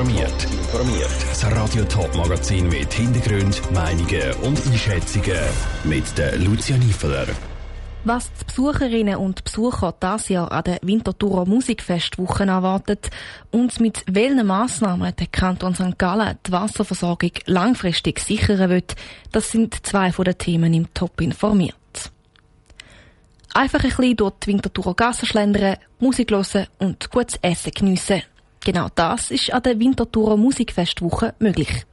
informiert. Informiert. Das Radio Top Magazin mit Hintergrund, Meinungen und Einschätzungen mit der Lucia Niefeler. Was die Besucherinnen und Besucher das Jahr an der Winterthurer Musikfestwoche erwartet und mit welchen Massnahmen der Kanton St. Gallen die Wasserversorgung langfristig sichern wird, das sind zwei von den Themen im Top informiert. Einfach ein bisschen durch die Winterthurer Gassen schlendern, Musik hören und gutes Essen geniessen. Genau das ist an der Winterthurer Musikfestwoche möglich.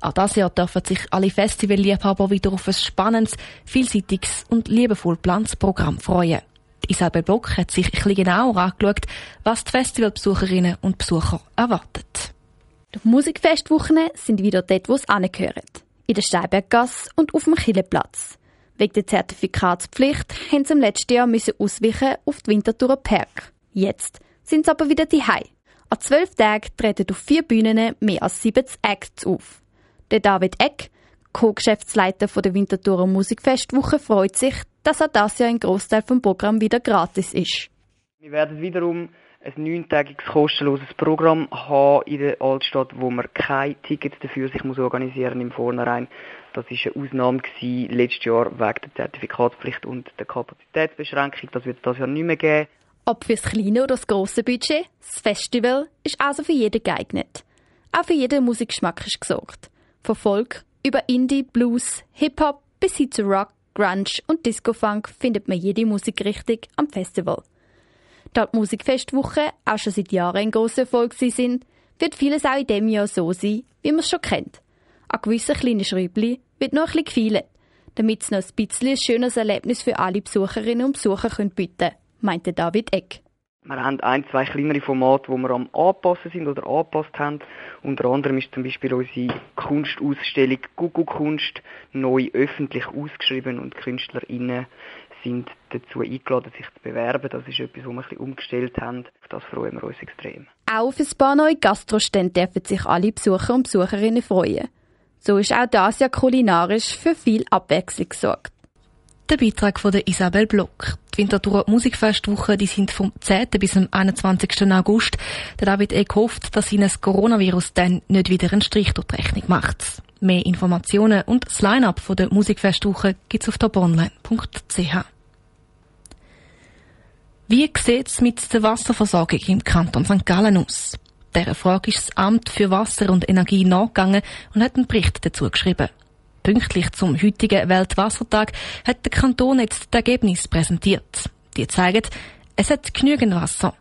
Auch dieses Jahr dürfen sich alle Festivalliebhaber wieder auf ein spannendes, vielseitiges und liebevoll geplantes Programm freuen. Isabel Block hat sich ein bisschen genauer angeschaut, was die Festivalbesucherinnen und Besucher erwartet. Die Musikfestwochen sind wieder dort, wo es angehören. In der Steinberggasse und auf dem Killeplatz. Wegen der Zertifikatspflicht haben sie im letzten Jahr müssen ausweichen auf die Winterthurer Park. Jetzt sind sie aber wieder daheim. An zwölf Tagen treten auf vier Bühnen mehr als 70 Acts auf. Der David Eck, Co-Geschäftsleiter der Winterthurer Musikfestwoche, freut sich, dass auch das Jahr ein Großteil vom Programm wieder gratis ist. Wir werden wiederum ein neuntägiges kostenloses Programm haben in der Altstadt, wo man keine Tickets dafür sich muss organisieren im Vornherein. Das ist eine Ausnahme gewesen, letztes Jahr wegen der Zertifikatspflicht und der Kapazitätsbeschränkung. Das wird es das Jahr nicht mehr geben. Ob fürs kleine oder das grosse Budget, das Festival ist also für jeden geeignet. Auch für jeden Musikgeschmack ist gesorgt. Von Folk über Indie, Blues, Hip-Hop bis hin zu Rock, Grunge und Disco-Funk findet man jede Musikrichtung am Festival. Da die Musikfestwoche auch schon seit Jahren ein grosser Erfolg sind, wird vieles auch in diesem Jahr so sein, wie man es schon kennt. An gewissen kleinen Schräubchen wird noch ein bisschen gefeilt, damit es noch ein bisschen ein schönes Erlebnis für alle Besucherinnen und Besucher bieten können meinte David Eck. Wir haben ein, zwei kleinere Formate, wo wir am Anpassen sind oder angepasst haben. Unter anderem ist zum Beispiel unsere Kunstausstellung Google Kunst neu öffentlich ausgeschrieben und KünstlerInnen sind dazu eingeladen, sich zu bewerben. Das ist etwas, was wir ein bisschen umgestellt haben. Auf das freuen wir uns extrem. Auch auf ein paar neue Gastrostände dürfen sich alle Besucher und Besucherinnen freuen. So ist auch das ja kulinarisch für viel Abwechslung gesorgt. Der Beitrag von der Isabel Block. Die Winterthur Musikfestwoche, die sind vom 10. bis zum 21. August. Der David Eck hofft, dass ihnen das Coronavirus dann nicht wieder einen Strich durch die Rechnung macht. Mehr Informationen und das Line-Up der Musikfestwoche gibt's auf toponline.ch. Wie sieht's mit der Wasserversorgung im Kanton St. Gallen aus? Dieser Frage ist das Amt für Wasser und Energie nachgegangen und hat einen Bericht dazu geschrieben. Pünktlich zum heutigen Weltwassertag hat der Kanton jetzt das Ergebnis präsentiert. Die zeigen, es hat genügend Wasser.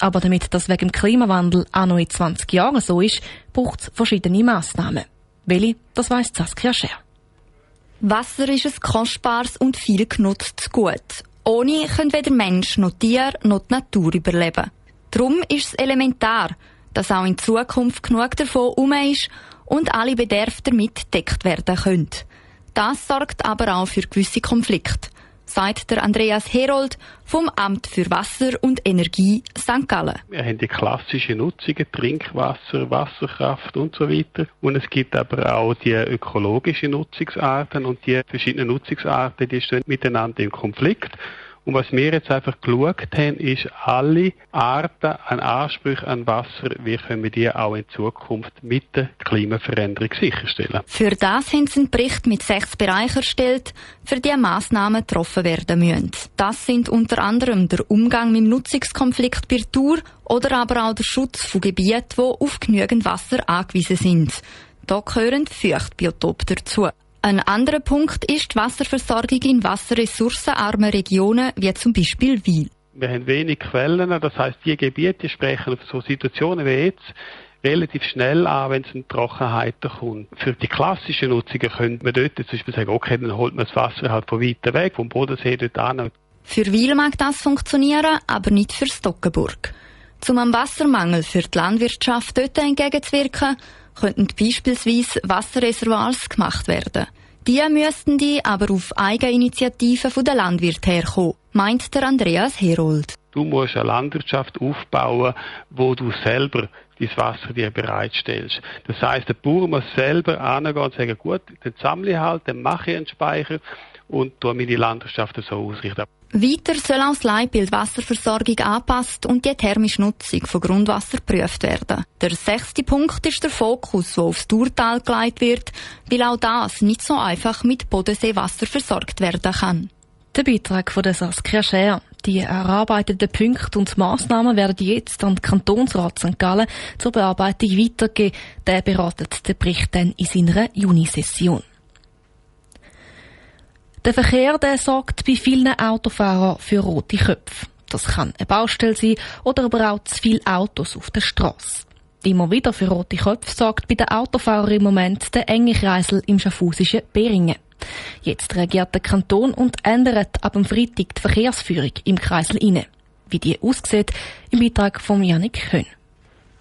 Aber damit das wegen dem Klimawandel auch noch in 20 Jahren so ist, braucht es verschiedene Massnahmen. Welche, das weiss Saskia Scher. Wasser ist ein kostbares und viel genutztes Gut. Ohne können weder Mensch noch Tier noch die Natur überleben. Darum ist es elementar, dass auch in Zukunft genug davon um ist und alle Bedarfe damit gedeckt werden können. Das sorgt aber auch für gewisse Konflikte, sagt der Andreas Herold vom Amt für Wasser und Energie St. Gallen. Wir haben die klassischen Nutzungen, Trinkwasser, Wasserkraft und so weiter. Und es gibt aber auch die ökologischen Nutzungsarten und die verschiedenen Nutzungsarten, die stehen miteinander im Konflikt. Und was wir jetzt einfach geschaut haben, ist alle Arten an Ansprüchen an Wasser, wie können wir die auch in Zukunft mit der Klimaveränderung sicherstellen. Für das haben sie einen Bericht mit sechs Bereichen erstellt, für die Massnahmen getroffen werden müssen. Das sind unter anderem der Umgang mit dem Nutzungskonflikt bei Tour oder aber auch der Schutz von Gebieten, die auf genügend Wasser angewiesen sind. Da gehören Feuchtbiotope dazu. Ein anderer Punkt ist die Wasserversorgung in wasserressourcenarmen Regionen, wie zum Beispiel Wiel. Wir haben wenig Quellen, das heißt, die Gebiete sprechen auf so Situationen wie jetzt relativ schnell an, wenn es in Trockenheiten kommt. Für die klassische Nutzungen könnte man dort zum Beispiel sagen, okay, dann holt man das Wasser halt von weiter weg, vom Bodensee dort an. Für Wiel mag das funktionieren, aber nicht für Stockenburg. Um am Wassermangel für die Landwirtschaft dort entgegenzuwirken, könnten beispielsweise Wasserreservoirs gemacht werden. Die müssten die aber auf Eigeninitiative der Landwirte herkommen, meint der Andreas Herold. Du musst eine Landwirtschaft aufbauen, wo du selber dein Wasser dir bereitstellst. Das heißt, der Bauer muss selber angehen und sagen, gut, dann sammle ich halt, dann mache ich einen Speicher und meine Landwirtschaft so ausrichten. Weiter soll auch das Leitbild Wasserversorgung angepasst und die thermische Nutzung von Grundwasser geprüft werden. Der sechste Punkt ist der Fokus, der aufs Urteil gelegt wird, weil auch das nicht so einfach mit Bodenseewasser versorgt werden kann. Der Beitrag von der Saskia Scher. Die erarbeiteten Punkte und Massnahmen werden jetzt an den Kantonsrat St. Gallen zur Bearbeitung weitergegeben. Der beratet den Bericht dann in seiner Junisession. Der Verkehr der sorgt bei vielen Autofahrern für rote Köpfe. Das kann eine Baustelle sein oder aber auch zu viele Autos auf der Straße. Immer wieder für rote Köpfe sorgt bei den Autofahrern im Moment der enge Kreisel im schaffhausischen Beringen. Jetzt reagiert der Kanton und ändert ab dem Freitag die Verkehrsführung im Kreisel inne. Wie die aussieht, im Beitrag von Janik Höhn.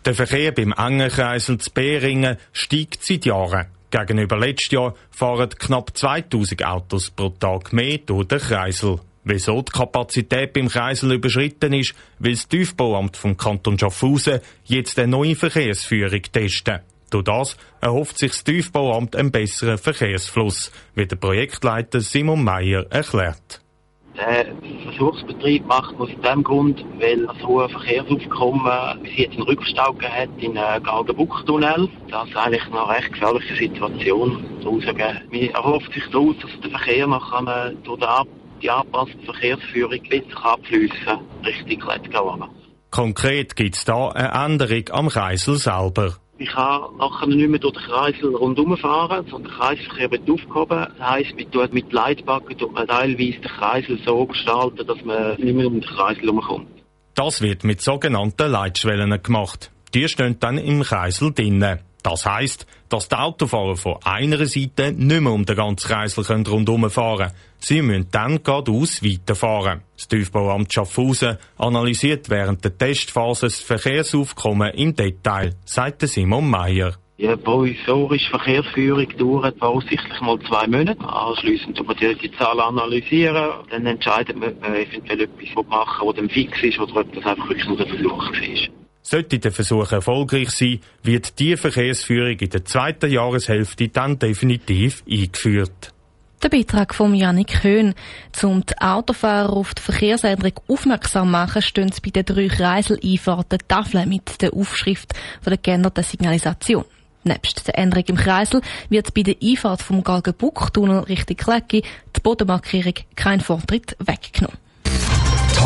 Der Verkehr beim Engenkreisel zu Beringen steigt seit Jahren. Gegenüber letztes Jahr fahren knapp 2000 Autos pro Tag mehr durch den Kreisel. Wieso die Kapazität beim Kreisel überschritten ist, will das Tiefbauamt vom Kanton Schaffhausen jetzt eine neue Verkehrsführung testen. Durch das erhofft sich das Tiefbauamt einen besseren Verkehrsfluss, wie der Projektleiter Simon Meyer erklärt. Der Versuchsbetrieb macht aus dem Grund, weil so ein Verkehrsaufkommen bis jetzt einen Rückstau hat in den Galgenbuchtunnel. Das ist eigentlich eine recht gefährliche Situation draussen. Man erhofft sich daraus, dass der Verkehr nachher durch die angepasste Verkehrsführung besser abfließen Richtung Klettgau. Konkret gibt es da eine Änderung am Kreisel selber. Ich kann nachher nicht mehr durch den Kreisel rundherum fahren, sondern der Kreisverkehr wird aufgehoben. Das heisst, man tut mit Leitbacken tut man teilweise den Kreisel so gestalten, dass man nicht mehr um den Kreisel herumkommt. Das wird mit sogenannten Leitschwellen gemacht. Die stehen dann im Kreisel drinnen. Das heisst, dass die Autofahrer von einer Seite nicht mehr um den ganzen Kreisel rundherum fahren können. Sie müssen dann geradeaus weiterfahren. Das Tiefbauamt Schaffhausen analysiert während der Testphase das Verkehrsaufkommen im Detail, sagt Simon Meyer. Die provisorische Verkehrsführung dauert voraussichtlich mal zwei Monate. Anschliessend wird man die Zahlen analysieren. Dann entscheidet man, ob man eventuell etwas machen, das dann fix ist oder ob das einfach wirklich nur der Versuch war. Sollte der Versuch erfolgreich sein, wird die Verkehrsführung in der zweiten Jahreshälfte dann definitiv eingeführt. Der Beitrag von Janik Höhn. Um die Autofahrer auf die Verkehrsänderung aufmerksam machen, stehen bei den drei Kreiseleinfahrten Tafeln mit der Aufschrift von der geänderten Signalisation. Nebst der Änderung im Kreisel wird bei der Einfahrt vom Galgenbuck-Tunnel Richtung Klecki die Bodenmarkierung kein Vortritt weggenommen.